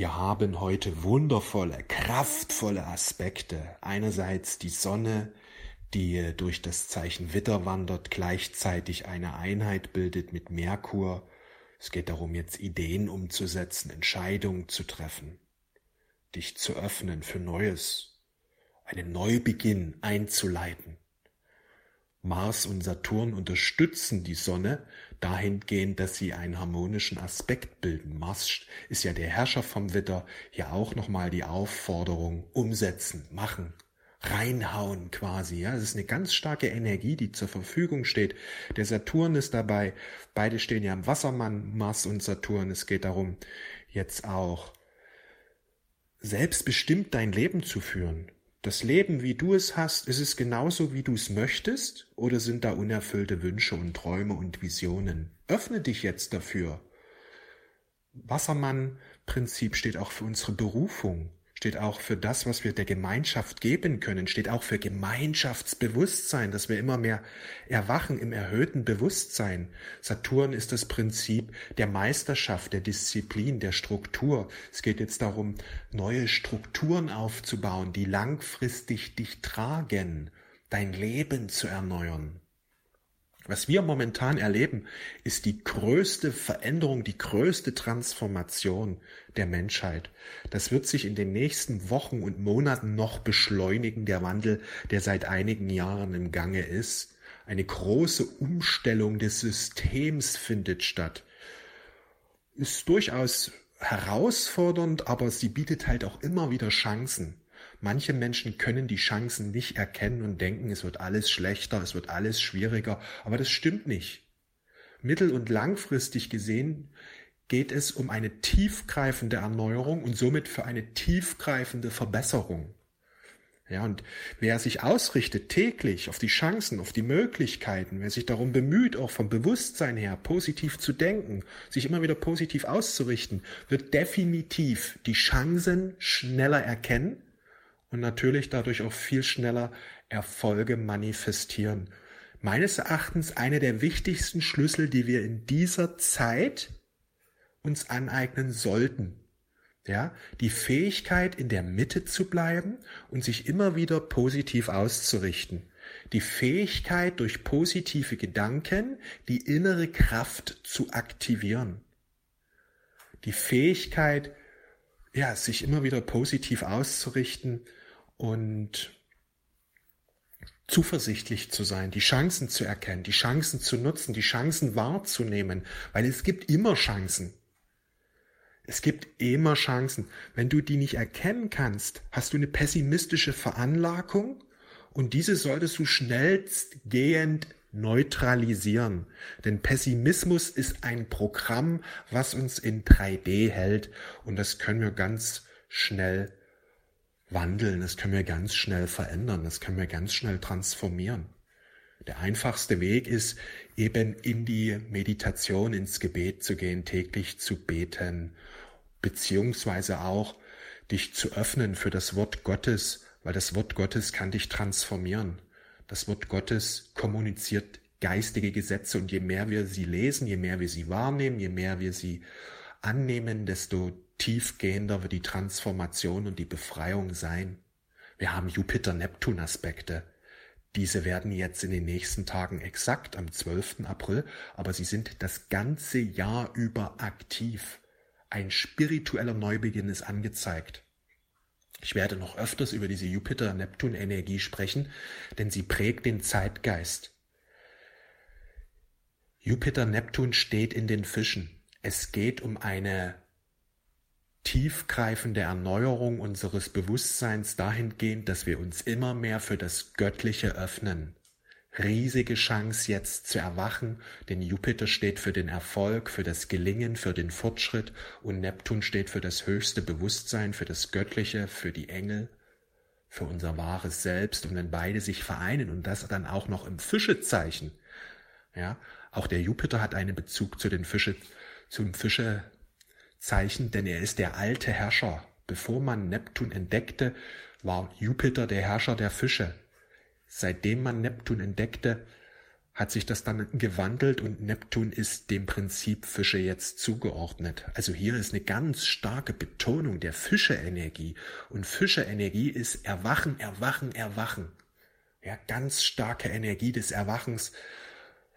Wir haben heute wundervolle, kraftvolle Aspekte. Einerseits die Sonne, die durch das Zeichen Witter wandert, gleichzeitig eine Einheit bildet mit Merkur. Es geht darum, jetzt Ideen umzusetzen, Entscheidungen zu treffen, dich zu öffnen für Neues, einen Neubeginn einzuleiten. Mars und Saturn unterstützen die Sonne dahingehend, dass sie einen harmonischen Aspekt bilden. Mars ist ja der Herrscher vom Witter, ja auch nochmal die Aufforderung umsetzen, machen, reinhauen quasi. Ja, es ist eine ganz starke Energie, die zur Verfügung steht. Der Saturn ist dabei. Beide stehen ja im Wassermann, Mars und Saturn. Es geht darum, jetzt auch selbstbestimmt dein Leben zu führen. Das Leben, wie du es hast, ist es genauso, wie du es möchtest, oder sind da unerfüllte Wünsche und Träume und Visionen? Öffne dich jetzt dafür. Wassermann-Prinzip steht auch für unsere Berufung steht auch für das, was wir der Gemeinschaft geben können, steht auch für Gemeinschaftsbewusstsein, dass wir immer mehr erwachen im erhöhten Bewusstsein. Saturn ist das Prinzip der Meisterschaft, der Disziplin, der Struktur. Es geht jetzt darum, neue Strukturen aufzubauen, die langfristig dich tragen, dein Leben zu erneuern. Was wir momentan erleben, ist die größte Veränderung, die größte Transformation der Menschheit. Das wird sich in den nächsten Wochen und Monaten noch beschleunigen, der Wandel, der seit einigen Jahren im Gange ist. Eine große Umstellung des Systems findet statt. Ist durchaus herausfordernd, aber sie bietet halt auch immer wieder Chancen. Manche Menschen können die Chancen nicht erkennen und denken, es wird alles schlechter, es wird alles schwieriger, aber das stimmt nicht. Mittel- und langfristig gesehen geht es um eine tiefgreifende Erneuerung und somit für eine tiefgreifende Verbesserung. Ja, und wer sich ausrichtet täglich auf die Chancen, auf die Möglichkeiten, wer sich darum bemüht, auch vom Bewusstsein her positiv zu denken, sich immer wieder positiv auszurichten, wird definitiv die Chancen schneller erkennen und natürlich dadurch auch viel schneller Erfolge manifestieren. Meines Erachtens eine der wichtigsten Schlüssel, die wir in dieser Zeit uns aneignen sollten. Ja, die Fähigkeit, in der Mitte zu bleiben und sich immer wieder positiv auszurichten. Die Fähigkeit, durch positive Gedanken die innere Kraft zu aktivieren. Die Fähigkeit, ja, sich immer wieder positiv auszurichten und zuversichtlich zu sein, die Chancen zu erkennen, die Chancen zu nutzen, die Chancen wahrzunehmen, weil es gibt immer Chancen. Es gibt immer Chancen. Wenn du die nicht erkennen kannst, hast du eine pessimistische Veranlagung und diese solltest du schnellstgehend neutralisieren. Denn Pessimismus ist ein Programm, was uns in 3D hält und das können wir ganz schnell wandeln, das können wir ganz schnell verändern, das können wir ganz schnell transformieren. Der einfachste Weg ist eben in die Meditation, ins Gebet zu gehen, täglich zu beten, beziehungsweise auch dich zu öffnen für das Wort Gottes, weil das Wort Gottes kann dich transformieren. Das Wort Gottes kommuniziert geistige Gesetze und je mehr wir sie lesen, je mehr wir sie wahrnehmen, je mehr wir sie annehmen, desto tiefgehender wird die Transformation und die Befreiung sein. Wir haben Jupiter-Neptun-Aspekte. Diese werden jetzt in den nächsten Tagen exakt am 12. April, aber sie sind das ganze Jahr über aktiv. Ein spiritueller Neubeginn ist angezeigt. Ich werde noch öfters über diese Jupiter-Neptun-Energie sprechen, denn sie prägt den Zeitgeist. Jupiter-Neptun steht in den Fischen. Es geht um eine tiefgreifende Erneuerung unseres Bewusstseins dahingehend, dass wir uns immer mehr für das Göttliche öffnen. Riesige Chance jetzt zu erwachen, denn Jupiter steht für den Erfolg, für das Gelingen, für den Fortschritt und Neptun steht für das höchste Bewusstsein, für das Göttliche, für die Engel, für unser wahres Selbst und wenn beide sich vereinen und das dann auch noch im Fischezeichen, ja, auch der Jupiter hat einen Bezug zu den Fische, zum Fischezeichen, denn er ist der alte Herrscher. Bevor man Neptun entdeckte, war Jupiter der Herrscher der Fische. Seitdem man Neptun entdeckte, hat sich das dann gewandelt und Neptun ist dem Prinzip Fische jetzt zugeordnet. Also hier ist eine ganz starke Betonung der Fische-Energie. Und Fische-Energie ist Erwachen, Erwachen, Erwachen. Ja, ganz starke Energie des Erwachens.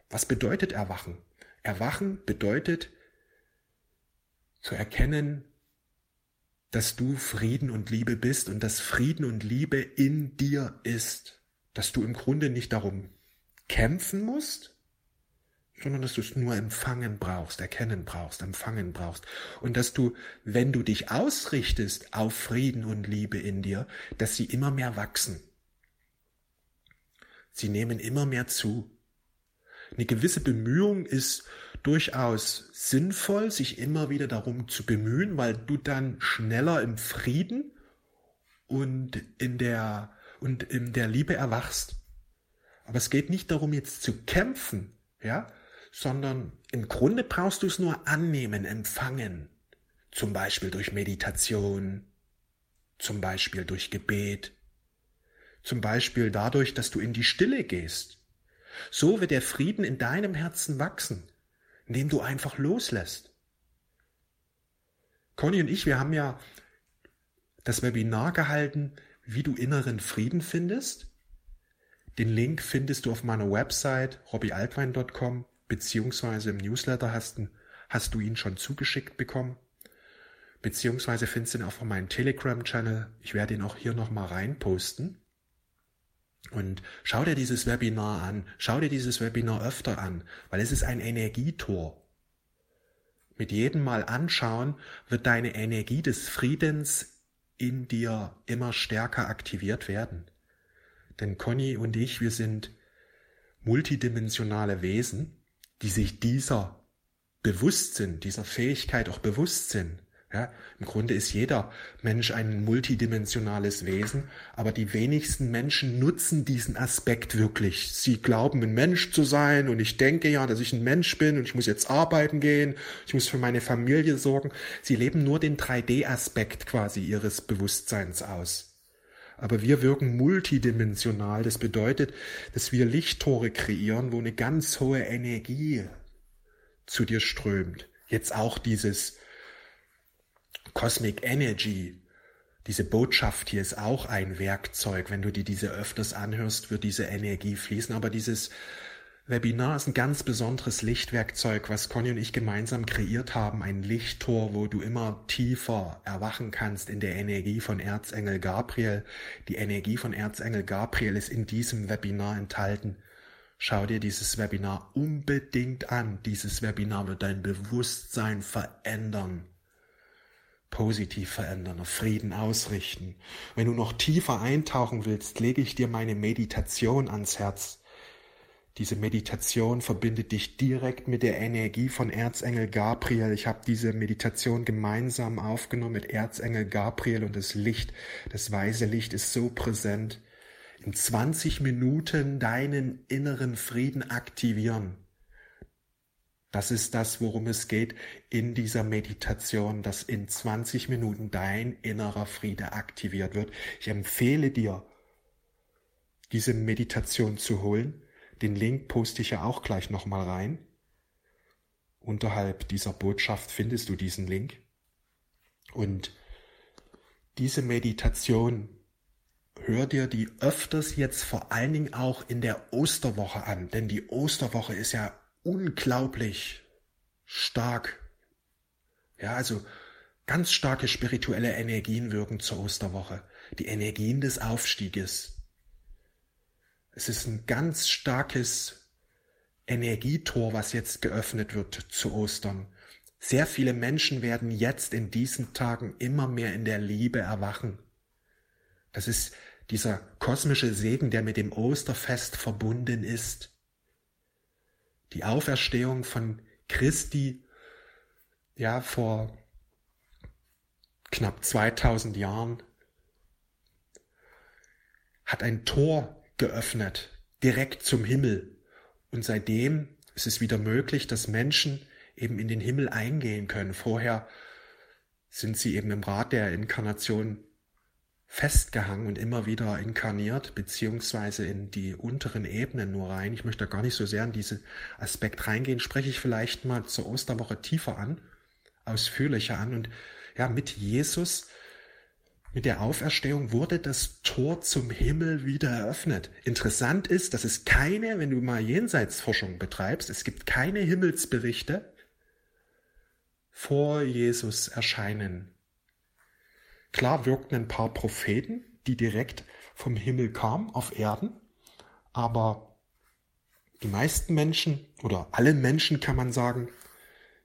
Was bedeutet Erwachen? Erwachen bedeutet zu erkennen, dass du Frieden und Liebe bist und dass Frieden und Liebe in dir ist. Dass du im Grunde nicht darum kämpfen musst, sondern dass du es nur empfangen brauchst, erkennen brauchst, empfangen brauchst. Und dass du, wenn du dich ausrichtest auf Frieden und Liebe in dir, dass sie immer mehr wachsen. Sie nehmen immer mehr zu. Eine gewisse Bemühung ist durchaus sinnvoll, sich immer wieder darum zu bemühen, weil du dann schneller im Frieden und in der, und in der Liebe erwachst. Aber es geht nicht darum, jetzt zu kämpfen, ja, sondern im Grunde brauchst du es nur annehmen, empfangen. Zum Beispiel durch Meditation, zum Beispiel durch Gebet, zum Beispiel dadurch, dass du in die Stille gehst. So wird der Frieden in deinem Herzen wachsen, indem du einfach loslässt. Conny und ich, wir haben ja das Webinar gehalten, wie du inneren Frieden findest. Den Link findest du auf meiner Website robbyaltwein.com beziehungsweise im Newsletter hast, hast du ihn schon zugeschickt bekommen. Beziehungsweise findest du ihn auch auf meinem Telegram-Channel. Ich werde ihn auch hier nochmal reinposten. Und schau dir dieses Webinar an. Schau dir dieses Webinar öfter an, weil es ist ein Energietor. Mit jedem Mal anschauen wird deine Energie des Friedens in dir immer stärker aktiviert werden. Denn Conny und ich, wir sind multidimensionale Wesen, die sich dieser bewusst sind, dieser Fähigkeit auch bewusst sind. Ja, Im Grunde ist jeder Mensch ein multidimensionales Wesen, aber die wenigsten Menschen nutzen diesen Aspekt wirklich. Sie glauben, ein Mensch zu sein und ich denke ja, dass ich ein Mensch bin und ich muss jetzt arbeiten gehen, ich muss für meine Familie sorgen. Sie leben nur den 3D-Aspekt quasi ihres Bewusstseins aus aber wir wirken multidimensional. Das bedeutet, dass wir Lichttore kreieren, wo eine ganz hohe Energie zu dir strömt. Jetzt auch dieses Cosmic Energy, diese Botschaft hier ist auch ein Werkzeug. Wenn du dir diese öfters anhörst, wird diese Energie fließen. Aber dieses Webinar ist ein ganz besonderes Lichtwerkzeug, was Conny und ich gemeinsam kreiert haben. Ein Lichttor, wo du immer tiefer erwachen kannst in der Energie von Erzengel Gabriel. Die Energie von Erzengel Gabriel ist in diesem Webinar enthalten. Schau dir dieses Webinar unbedingt an. Dieses Webinar wird dein Bewusstsein verändern positiv verändern, auf Frieden ausrichten. Wenn du noch tiefer eintauchen willst, lege ich dir meine Meditation ans Herz. Diese Meditation verbindet dich direkt mit der Energie von Erzengel Gabriel. Ich habe diese Meditation gemeinsam aufgenommen mit Erzengel Gabriel und das Licht, das weiße Licht ist so präsent. In 20 Minuten deinen inneren Frieden aktivieren. Das ist das, worum es geht in dieser Meditation, dass in 20 Minuten dein innerer Friede aktiviert wird. Ich empfehle dir, diese Meditation zu holen den Link poste ich ja auch gleich nochmal rein. Unterhalb dieser Botschaft findest du diesen Link. Und diese Meditation, hör dir die öfters jetzt vor allen Dingen auch in der Osterwoche an, denn die Osterwoche ist ja unglaublich stark. Ja, also ganz starke spirituelle Energien wirken zur Osterwoche. Die Energien des Aufstieges, es ist ein ganz starkes Energietor, was jetzt geöffnet wird zu Ostern. Sehr viele Menschen werden jetzt in diesen Tagen immer mehr in der Liebe erwachen. Das ist dieser kosmische Segen, der mit dem Osterfest verbunden ist. Die Auferstehung von Christi, ja, vor knapp 2000 Jahren, hat ein Tor geöffnet, direkt zum Himmel. Und seitdem ist es wieder möglich, dass Menschen eben in den Himmel eingehen können. Vorher sind sie eben im Rat der Inkarnation festgehangen und immer wieder inkarniert, beziehungsweise in die unteren Ebenen nur rein. Ich möchte da gar nicht so sehr in diesen Aspekt reingehen, spreche ich vielleicht mal zur Osterwoche tiefer an, ausführlicher an. Und ja, mit Jesus, mit der Auferstehung wurde das Tor zum Himmel wieder eröffnet. Interessant ist, dass es keine, wenn du mal Jenseitsforschung betreibst, es gibt keine Himmelsberichte vor Jesus erscheinen Klar wirkten ein paar Propheten, die direkt vom Himmel kamen auf Erden, aber die meisten Menschen oder alle Menschen kann man sagen,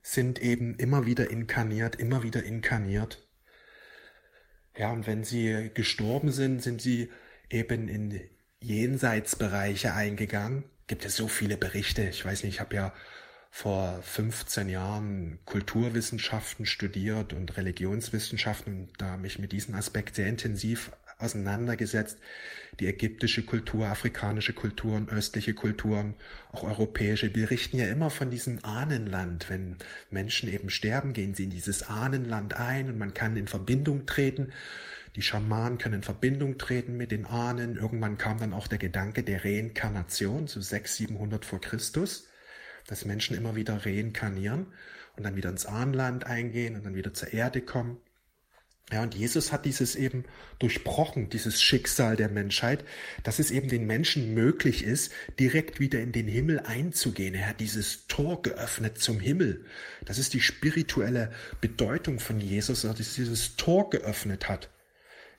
sind eben immer wieder inkarniert, immer wieder inkarniert. Ja, und wenn sie gestorben sind, sind sie eben in Jenseitsbereiche eingegangen. Gibt es so viele Berichte. Ich weiß nicht, ich habe ja vor 15 Jahren Kulturwissenschaften studiert und Religionswissenschaften und da mich mit diesem Aspekt sehr intensiv auseinandergesetzt. Die ägyptische Kultur, afrikanische Kulturen, östliche Kulturen, auch europäische, berichten ja immer von diesem Ahnenland. Wenn Menschen eben sterben, gehen sie in dieses Ahnenland ein und man kann in Verbindung treten. Die Schamanen können in Verbindung treten mit den Ahnen. Irgendwann kam dann auch der Gedanke der Reinkarnation, so 600, 700 vor Christus dass Menschen immer wieder reinkarnieren und dann wieder ins Ahnland eingehen und dann wieder zur Erde kommen. Ja, und Jesus hat dieses eben durchbrochen, dieses Schicksal der Menschheit, dass es eben den Menschen möglich ist, direkt wieder in den Himmel einzugehen. Er hat dieses Tor geöffnet zum Himmel. Das ist die spirituelle Bedeutung von Jesus, dass er dieses Tor geöffnet hat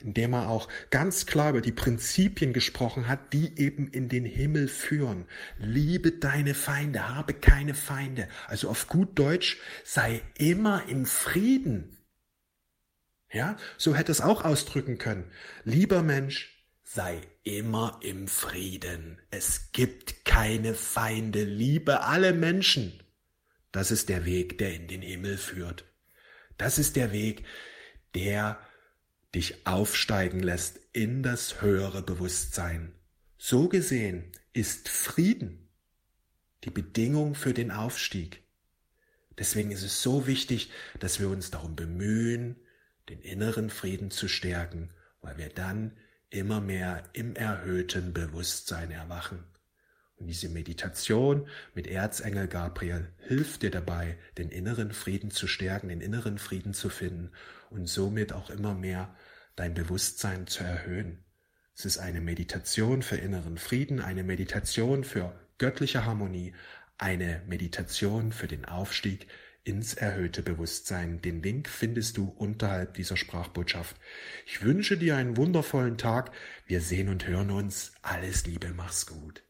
indem er auch ganz klar über die Prinzipien gesprochen hat, die eben in den Himmel führen. Liebe deine Feinde, habe keine Feinde. Also auf gut Deutsch, sei immer in Frieden. Ja, so hätte es auch ausdrücken können. Lieber Mensch, sei immer im Frieden. Es gibt keine Feinde. Liebe alle Menschen. Das ist der Weg, der in den Himmel führt. Das ist der Weg, der dich aufsteigen lässt in das höhere Bewusstsein. So gesehen ist Frieden die Bedingung für den Aufstieg. Deswegen ist es so wichtig, dass wir uns darum bemühen, den inneren Frieden zu stärken, weil wir dann immer mehr im erhöhten Bewusstsein erwachen. Und diese Meditation mit Erzengel Gabriel hilft dir dabei, den inneren Frieden zu stärken, den inneren Frieden zu finden und somit auch immer mehr dein Bewusstsein zu erhöhen. Es ist eine Meditation für inneren Frieden, eine Meditation für göttliche Harmonie, eine Meditation für den Aufstieg ins erhöhte Bewusstsein. Den Link findest du unterhalb dieser Sprachbotschaft. Ich wünsche dir einen wundervollen Tag. Wir sehen und hören uns. Alles Liebe, mach's gut.